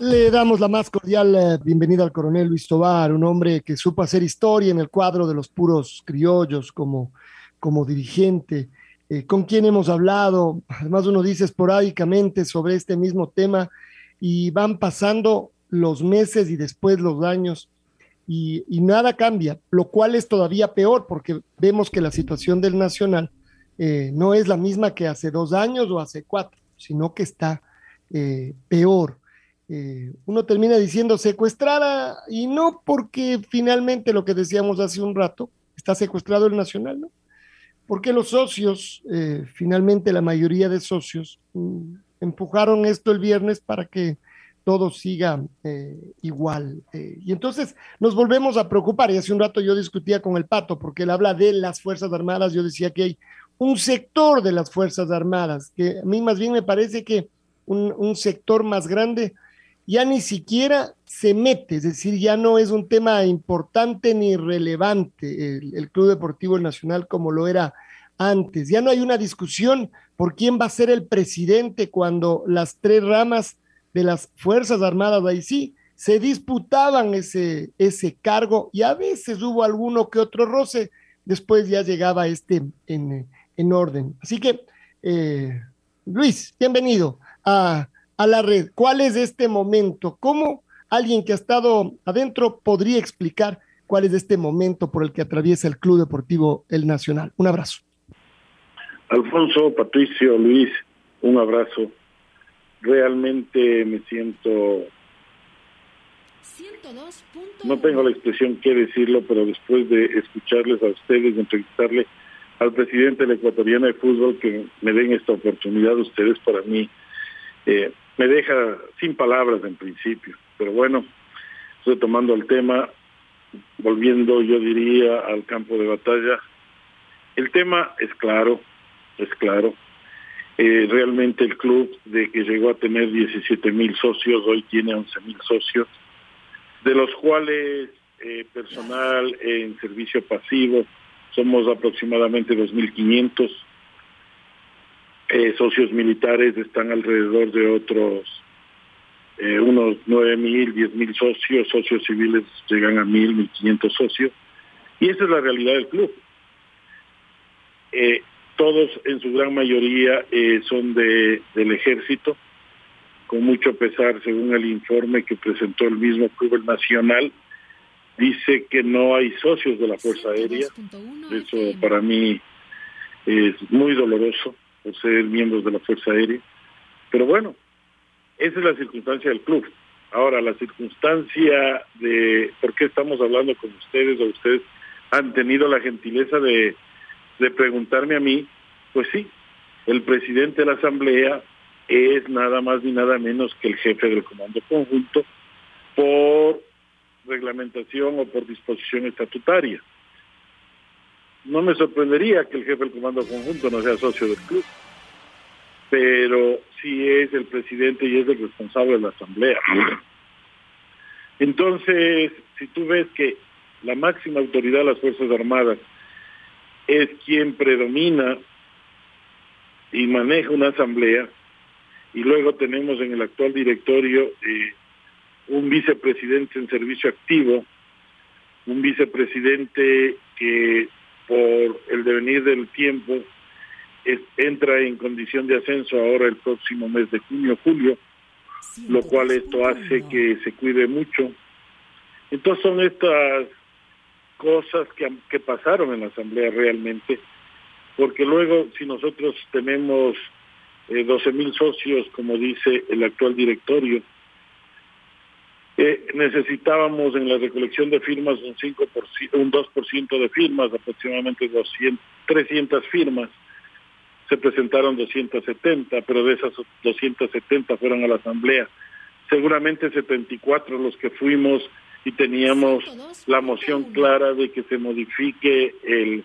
Le damos la más cordial eh, bienvenida al coronel Luis Tobar, un hombre que supo hacer historia en el cuadro de los puros criollos como, como dirigente, eh, con quien hemos hablado, además uno dice esporádicamente sobre este mismo tema y van pasando los meses y después los años y, nada cambia, lo cual es todavía peor porque vemos que la situación del Nacional eh, no es la misma que hace dos años o hace cuatro, sino que está peor. Eh, uno termina diciendo secuestrada y no porque finalmente lo que decíamos hace un rato, está secuestrado el Nacional, ¿no? Porque los socios, eh, finalmente la mayoría de socios, mm, empujaron esto el viernes para que todo siga eh, igual. y entonces nos volvemos a preocupar. Y hace un rato yo discutía con el Pato, porque él habla de las Fuerzas Armadas. Yo decía que hay un sector de las Fuerzas Armadas, que a mí más bien me parece que un, un sector más grande ya ni siquiera se mete, es decir, ya no es un tema importante ni relevante el, Club Deportivo Nacional como lo era antes. Ya no hay una discusión por quién va a ser el presidente cuando las tres ramas de las Fuerzas Armadas ahí sí se disputaban ese, ese cargo y a veces hubo alguno que otro roce, después ya llegaba este en, en orden. Así que, eh, Luis, bienvenido a a la red. ¿Cuál es este momento? ¿Cómo alguien que ha estado adentro podría explicar cuál es este momento por el que atraviesa el Club Deportivo El Nacional? Un abrazo. Alfonso, Patricio, Luis, un abrazo. Realmente me siento... No tengo la expresión que decirlo, pero después de escucharles a ustedes, de entrevistarle al presidente de la Ecuatoriana de Fútbol, que me den esta oportunidad, ustedes para mí eh, me deja sin palabras en principio. Pero bueno, retomando el tema, volviendo yo diría al campo de batalla, el tema es claro, es claro. Eh, realmente el club de que llegó a tener 17 mil socios, hoy tiene 11 mil socios, de los cuales eh, personal en servicio pasivo somos aproximadamente 2.500 eh, socios militares están alrededor de otros eh, unos nueve mil, diez mil socios, socios civiles llegan a mil, mil quinientos socios, y esa es la realidad del club. Eh, todos en su gran mayoría son de, del ejército, con mucho pesar, según el informe que presentó el mismo Club Nacional, dice que no hay socios de la Fuerza Aérea. Eso para mí es muy doloroso por ser miembros de la Fuerza Aérea. Pero bueno, esa es la circunstancia del club. Ahora, la circunstancia de por qué estamos hablando con ustedes o ustedes han tenido la gentileza de, de preguntarme a mí, pues sí, el presidente de la Asamblea es nada más ni nada menos que el jefe del Comando Conjunto por reglamentación o por disposición estatutaria no me sorprendería que el jefe del comando conjunto no sea socio del club, pero sí es el presidente y es el responsable de la asamblea. Entonces, si tú ves que la máxima autoridad de las Fuerzas Armadas es quien predomina y maneja una asamblea, y luego tenemos en el actual directorio eh, un vicepresidente en servicio activo, un vicepresidente que por el devenir del tiempo, entra en condición de ascenso ahora el próximo mes de junio, julio, lo cual esto hace que se cuide mucho. Entonces son estas cosas que, que pasaron en la Asamblea realmente, porque luego si nosotros tenemos eh, 12 mil socios, como dice el actual directorio. Eh, necesitábamos en la recolección de firmas un 5%, un 2% de firmas, aproximadamente 200, 300 firmas. Se presentaron 270, pero de esas 270 fueron a la asamblea. Seguramente 74 los que fuimos y teníamos la moción clara de que se modifique el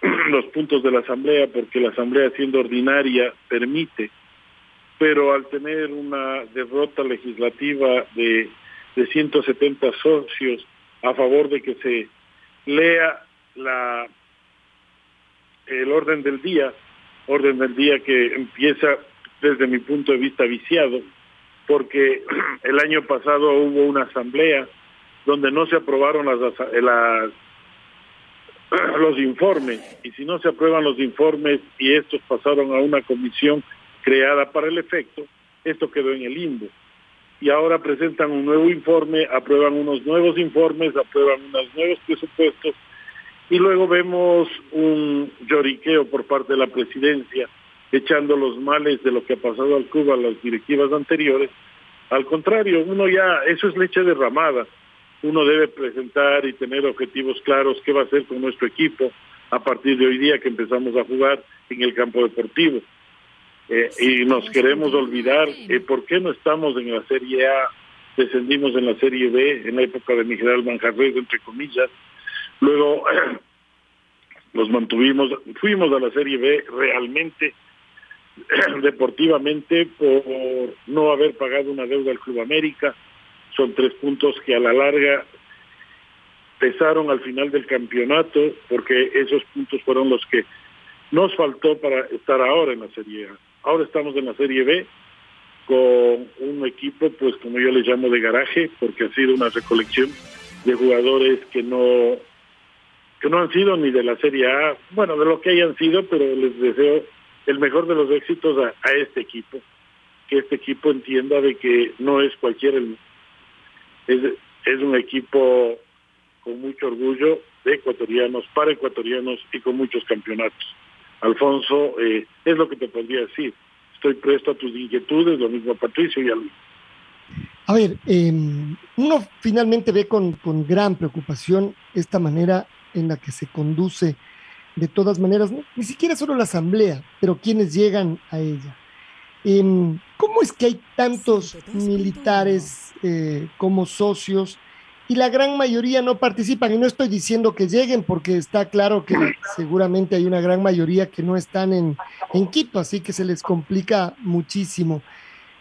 los puntos de la asamblea porque la asamblea siendo ordinaria permite pero al tener una derrota legislativa de, de 170 socios a favor de que se lea la el orden del día, orden del día que empieza desde mi punto de vista viciado, porque el año pasado hubo una asamblea donde no se aprobaron las, los informes y si no se aprueban los informes y estos pasaron a una comisión creada para el efecto, esto quedó en el limbo. Y ahora presentan un nuevo informe, aprueban unos nuevos informes, aprueban unos nuevos presupuestos y luego vemos un lloriqueo por parte de la presidencia echando los males de lo que ha pasado al Cuba, las directivas anteriores. Al contrario, uno ya, eso es leche derramada. Uno debe presentar y tener objetivos claros qué va a hacer con nuestro equipo a partir de hoy día que empezamos a jugar en el campo deportivo. Eh, y nos queremos olvidar eh, por qué no estamos en la Serie A, descendimos en la Serie B en la época de Miguel Manjarres, entre comillas. Luego nos mantuvimos, fuimos a la Serie B realmente deportivamente por no haber pagado una deuda al Club América. Son tres puntos que a la larga pesaron al final del campeonato porque esos puntos fueron los que nos faltó para estar ahora en la Serie A. Ahora estamos en la Serie B con un equipo, pues como yo le llamo de garaje, porque ha sido una recolección de jugadores que no que no han sido ni de la Serie A, bueno, de lo que hayan sido, pero les deseo el mejor de los éxitos a, este equipo, que este equipo entienda de que no es cualquier es, es un equipo con mucho orgullo de ecuatorianos, para ecuatorianos y con muchos campeonatos. Alfonso, eh, es lo que te podría decir. Estoy presto a tus inquietudes, lo mismo a Patricio y a Luis. A ver, eh, uno finalmente ve con, con, gran preocupación esta manera en la que se conduce de todas maneras, ¿no? ni siquiera solo la asamblea, pero quienes llegan a ella. Eh, ¿Cómo es que hay tantos militares eh, como socios y la gran mayoría no participan. Y no estoy diciendo que lleguen, porque está claro que seguramente hay una gran mayoría que no están en, en Quito, así que se les complica muchísimo.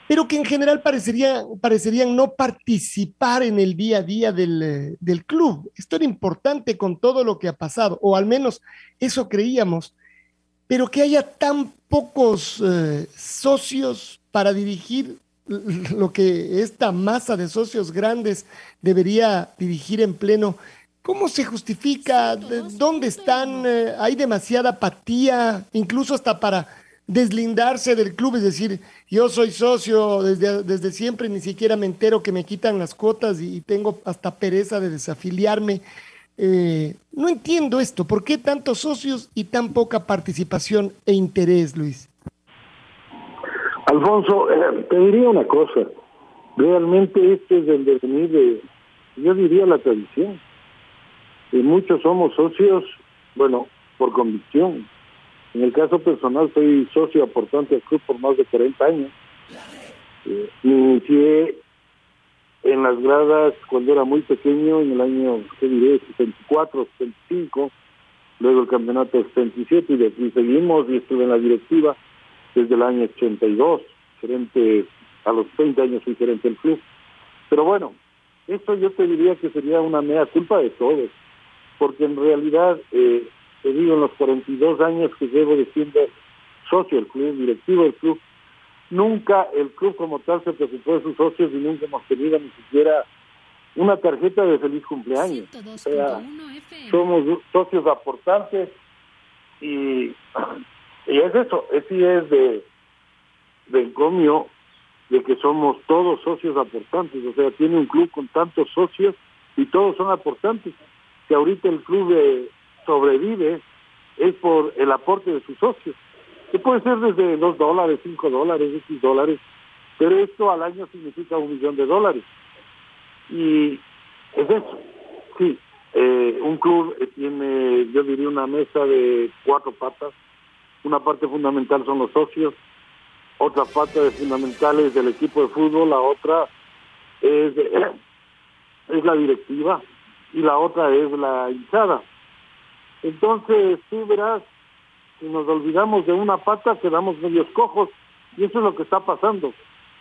Pero que en general parecería, parecerían no participar en el día a día del, del club. Esto era importante con todo lo que ha pasado, o al menos eso creíamos, pero que haya tan pocos eh, socios para dirigir lo que esta masa de socios grandes debería dirigir en pleno. ¿Cómo se justifica? ¿Dónde están? Eh, ¿Hay demasiada apatía? Incluso hasta para deslindarse del club, es decir, yo soy socio desde, desde siempre, ni siquiera me entero que me quitan las cuotas y, tengo hasta pereza de desafiliarme. Eh, no entiendo esto, ¿por qué tantos socios y tan poca participación e interés, Luis? Alfonso, eh, te diría una cosa. Realmente este es el devenir de, yo diría, la tradición. Y muchos somos socios, bueno, por convicción. En el caso personal, soy socio aportante al club por más de 40 años. Eh, inicié en las gradas cuando era muy pequeño, en el año, ¿qué diré?, 64, 65, luego el campeonato 77 y de aquí seguimos y estuve en la directiva desde el año 82, gerente, a los 30 años fui gerente del club. Pero bueno, esto yo te diría que sería una mea culpa de todos, porque en realidad, eh, te digo, en los 42 años que llevo de siendo socio del club, directivo del club, nunca el club como tal se preocupó de sus socios y nunca hemos tenido ni siquiera una tarjeta de feliz cumpleaños. O sea, somos socios aportantes y y es eso, ese es de, de encomio de que somos todos socios aportantes, o sea, tiene un club con tantos socios y todos son aportantes. Que ahorita el club sobrevive es por el aporte de sus socios. que puede ser desde dos dólares, cinco dólares, X dólares, pero esto al año significa un millón de dólares. Y es eso, sí, eh, un club tiene, yo diría, una mesa de cuatro patas. Una parte fundamental son los socios, otra parte fundamental es del equipo de fútbol, la otra es, es la directiva y la otra es la hinchada. Entonces, tú verás, si nos olvidamos de una pata, quedamos medios cojos, y eso es lo que está pasando.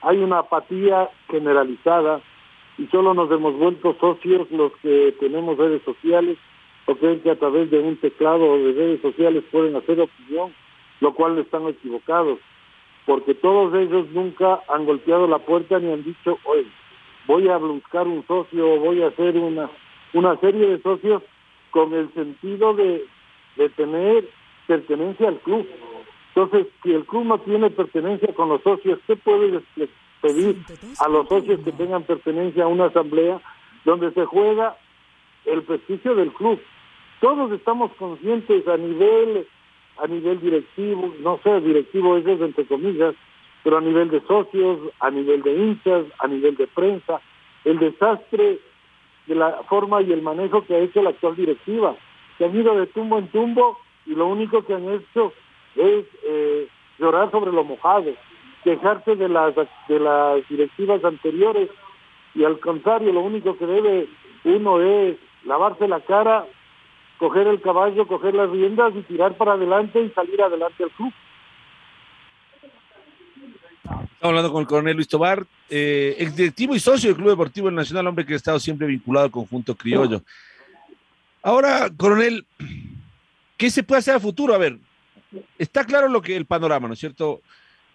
Hay una apatía generalizada y solo nos hemos vuelto socios los que tenemos redes sociales o creen que a través de un teclado de redes sociales pueden hacer opinión, lo cual están equivocados, porque todos ellos nunca han golpeado la puerta ni han dicho, oye, voy a buscar un socio, voy a hacer una, una serie de socios con el sentido de, de tener pertenencia al club. Entonces, si el club no tiene pertenencia con los socios, ¿qué puede pedir a los socios que tengan pertenencia a una asamblea donde se juega el prestigio del club? Todos estamos conscientes a nivel a nivel directivo, no sé, directivo es entre comillas, pero a nivel de socios, a nivel de hinchas, a nivel de prensa, el desastre de la forma y el manejo que ha hecho la actual directiva. Se han ido de tumbo en tumbo y lo único que han hecho es eh, llorar sobre lo mojado, quejarse de las, de las directivas anteriores y al contrario, lo único que debe uno es lavarse la cara, coger el caballo, coger las riendas y tirar para adelante y salir adelante al club. Estamos hablando con el coronel Luis Tobar, eh, exdirectivo y socio del Club Deportivo Nacional, hombre que ha estado siempre vinculado al conjunto criollo. Ahora, coronel, ¿qué se puede hacer a futuro? A ver, está claro lo que el panorama, ¿no es cierto?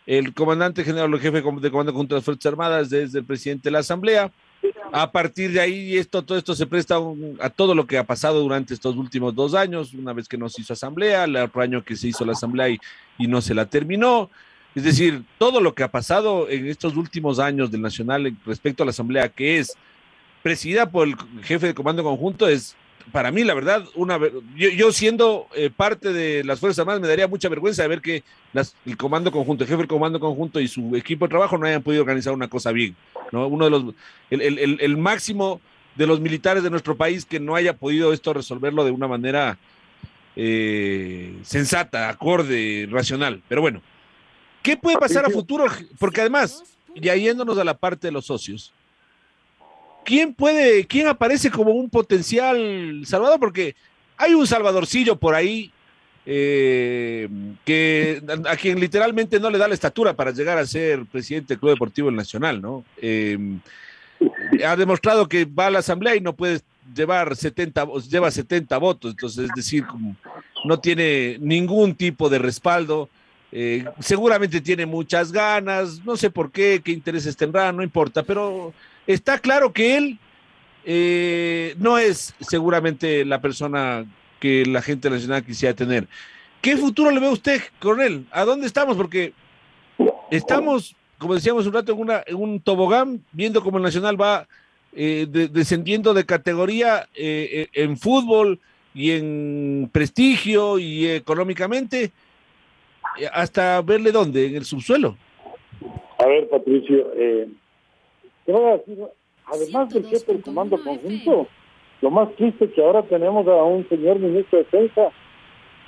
El comandante general, el jefe de comando contra las Fuerzas Armadas, desde el presidente de la Asamblea. A partir de ahí, esto, todo esto se presta a todo lo que ha pasado durante estos últimos dos años, una vez que no se hizo asamblea, el otro año que se hizo la asamblea y, no se la terminó. Es decir, todo lo que ha pasado en estos últimos años del Nacional respecto a la asamblea, que es presidida por el jefe de comando conjunto, es para mí, la verdad, una yo, siendo eh, parte de las Fuerzas Armadas, me daría mucha vergüenza de ver que el comando conjunto, el jefe del comando conjunto y su equipo de trabajo no hayan podido organizar una cosa bien. ¿No? Uno de los, el, máximo de los militares de nuestro país que no haya podido esto resolverlo de una manera eh, sensata, acorde, racional. Pero bueno, ¿qué puede pasar a futuro? Porque además, ya yéndonos a la parte de los socios, ¿quién puede, quién aparece como un potencial Salvador? Porque hay un Salvadorcillo por ahí eh, que a quien literalmente no le da la estatura para llegar a ser presidente del Club Deportivo Nacional, ¿no? Eh, ha demostrado que va a la asamblea y no puede llevar 70, lleva 70 votos, entonces es decir, no tiene ningún tipo de respaldo. Eh, seguramente tiene muchas ganas, no sé por qué, qué intereses tendrá, no importa, pero está claro que él no es seguramente la persona que la gente nacional quisiera tener. ¿Qué futuro le ve usted, coronel? ¿A dónde estamos? Porque estamos, como decíamos un rato, en, una, en un tobogán, viendo cómo el Nacional va eh, descendiendo de categoría eh, en fútbol y en prestigio y económicamente, hasta verle dónde, en el subsuelo. A ver, Patricio, eh, te voy a decir, además del jefe del comando conjunto, lo más triste es que ahora tenemos a un señor ministro de Defensa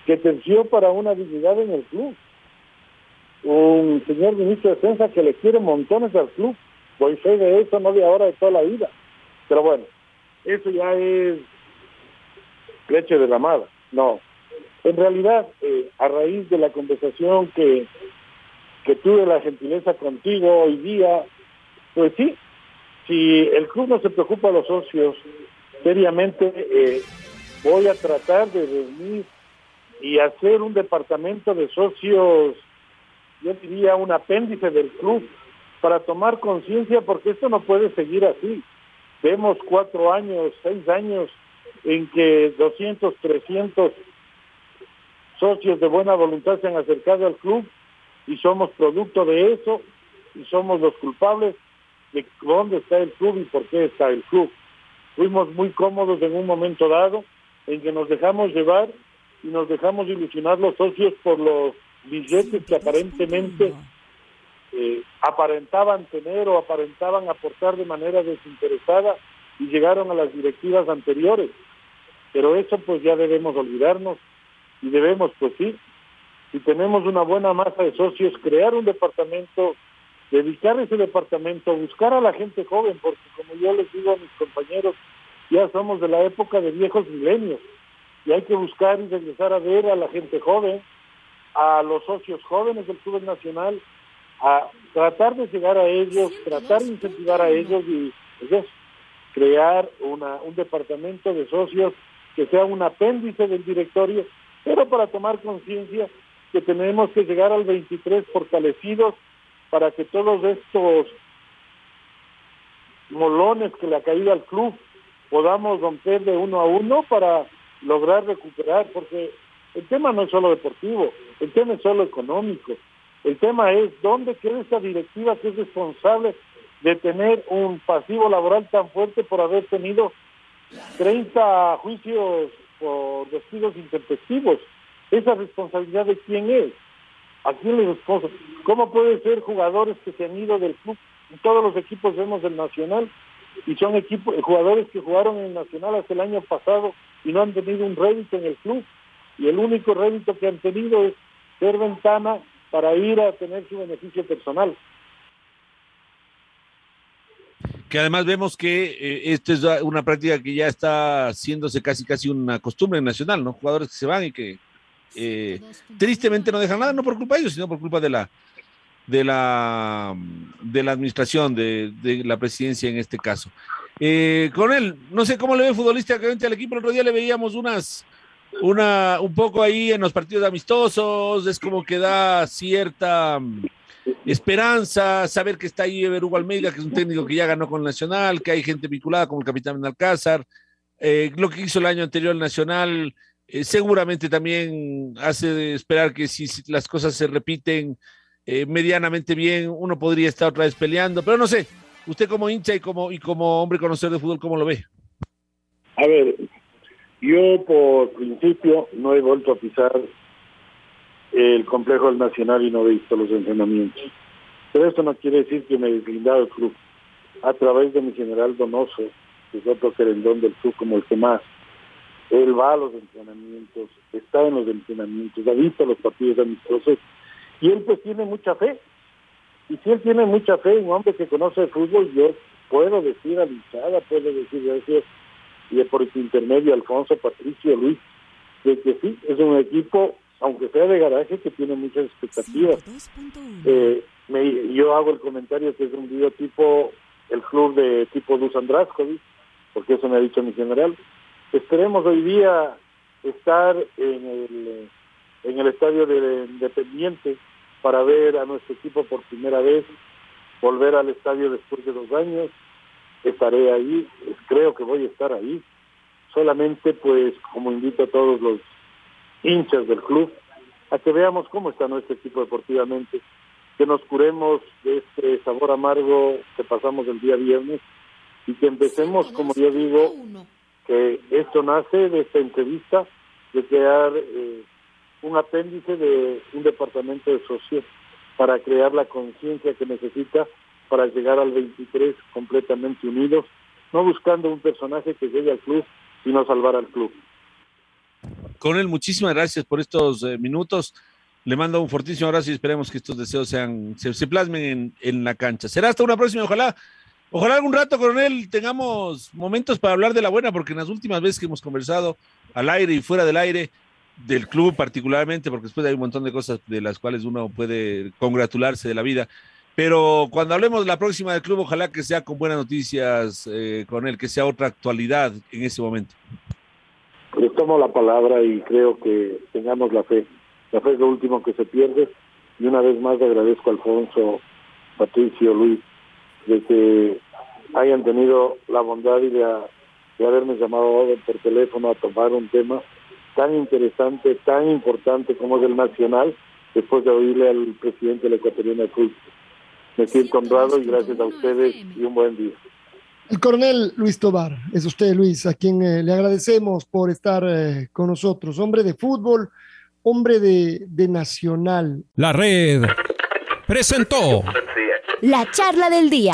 que terció para una dignidad en el club. Un señor ministro de Defensa que le quiere montones al club. Voy fe de eso, no de ahora, de toda la vida. Pero bueno, eso ya es leche derramada. No. En realidad, eh, a raíz de la conversación que, que tuve la gentileza contigo hoy día, pues sí, si el club no se preocupa a los socios seriamente, eh, voy a tratar de reunir y hacer un departamento de socios, yo diría un apéndice del club, para tomar conciencia, porque esto no puede seguir así. Vemos cuatro años, seis años en que 200, 300 socios de buena voluntad se han acercado al club y somos producto de eso y somos los culpables de dónde está el club y por qué está el club. Fuimos muy cómodos en un momento dado en que nos dejamos llevar y nos dejamos ilusionar los socios por los billetes que aparentemente eh, aparentaban tener o aparentaban aportar de manera desinteresada y llegaron a las directivas anteriores. Pero eso pues ya debemos olvidarnos y debemos pues sí, si tenemos una buena masa de socios, crear un departamento, dedicar ese departamento, buscar a la gente joven, porque como yo les digo a mis compañeros, ya somos de la época de viejos milenios. Y hay que buscar y regresar a ver a la gente joven, a los socios jóvenes del Club Nacional, a tratar de llegar a ellos, tratar de incentivar a ellos y pues, crear una, un departamento de socios que sea un apéndice del directorio, pero para tomar conciencia que tenemos que llegar al 23 fortalecidos para que todos estos molones que le ha caído al club podamos romper de uno a uno para lograr recuperar, porque el tema no es solo deportivo, el tema es solo económico, el tema es dónde queda esa directiva que es responsable de tener un pasivo laboral tan fuerte por haber tenido 30 juicios por despidos intempestivos. ¿Esa responsabilidad de quién es? ¿A quién le responde? ¿Cómo puede ser jugadores que se han ido del club? En todos los equipos vemos del Nacional y son equipos, jugadores que jugaron en Nacional hasta el año pasado y no han tenido un rédito en el club. Y el único rédito que han tenido es ser ventana para ir a tener su beneficio personal. Que además vemos que eh, esto es una práctica que ya está haciéndose casi casi una costumbre nacional, ¿no? Jugadores que se van y que eh, tristemente no dejan nada, no por culpa de ellos, sino por culpa de la de la de la administración, de, de la presidencia en este caso. Eh, con él, no sé cómo le ve futbolísticamente al equipo, el otro día le veíamos unas una un poco ahí en los partidos amistosos, es como que da cierta mm, esperanza, saber que está ahí Ever Hugo Almeida, que es un técnico que ya ganó con Nacional, que hay gente vinculada como el capitán Alcázar, eh, lo que hizo el año anterior el Nacional, eh, seguramente también hace esperar que si, las cosas se repiten eh, medianamente bien, uno podría estar otra vez peleando, pero no sé, usted como hincha y como, y como hombre conocedor de fútbol, ¿cómo lo ve? A ver, yo por principio no he vuelto a pisar el complejo del Nacional y no he visto los entrenamientos. Pero esto no quiere decir que me he deslindado el club. A través de mi general Donoso, que es otro querendón del club como el que más, él va a los entrenamientos, está en los entrenamientos, ha visto los partidos amistosos y él pues tiene mucha fe. Y si él tiene mucha fe, un hombre que conoce el fútbol, yo puedo decir a puedo decir gracias y por su intermedio Alfonso, Patricio, Luis, de que sí, es un equipo, aunque sea de garaje, que tiene muchas expectativas. Eh, me, yo hago el comentario que es un video tipo el club de tipo Luz Andraskovic, porque eso me ha dicho mi general. Esperemos hoy día estar en el, en el estadio de Independiente para ver a nuestro equipo por primera vez, volver al estadio después de dos años, estaré ahí, creo que voy a estar ahí. Solamente pues como invito a todos los hinchas del club a que veamos cómo está nuestro equipo deportivamente, que nos curemos de este sabor amargo que pasamos el día viernes y que empecemos, como yo digo, que esto nace de esta entrevista, de crear eh, un apéndice de un departamento de socios para crear la conciencia que necesita para llegar al 23 completamente unidos, no buscando un personaje que llegue al club, sino salvar al club. Con él, muchísimas gracias por estos eh, minutos. Le mando un fortísimo abrazo y esperemos que estos deseos sean, se, plasmen en, en, la cancha. Será hasta una próxima, ojalá. Ojalá algún rato, coronel, tengamos momentos para hablar de la buena, porque en las últimas veces que hemos conversado al aire y fuera del aire, del club particularmente, porque después hay un montón de cosas de las cuales uno puede congratularse de la vida. Pero cuando hablemos de la próxima del club, ojalá que sea con buenas noticias eh, con él, que sea otra actualidad en ese momento. Les tomo la palabra y creo que tengamos la fe. La fe es lo último que se pierde. Y una vez más le agradezco a Alfonso, Patricio, Luis, de que hayan tenido la bondad y de, de haberme llamado por teléfono a tomar un tema tan interesante, tan importante como es el nacional, después de oírle al presidente de la Ecuatoriana Cruz. Me siento honrado y gracias a ustedes y un buen día. El coronel Luis Tobar, es usted Luis, a quien eh, le agradecemos por estar eh, con nosotros, hombre de fútbol, hombre de, de Nacional. La red presentó La charla del día.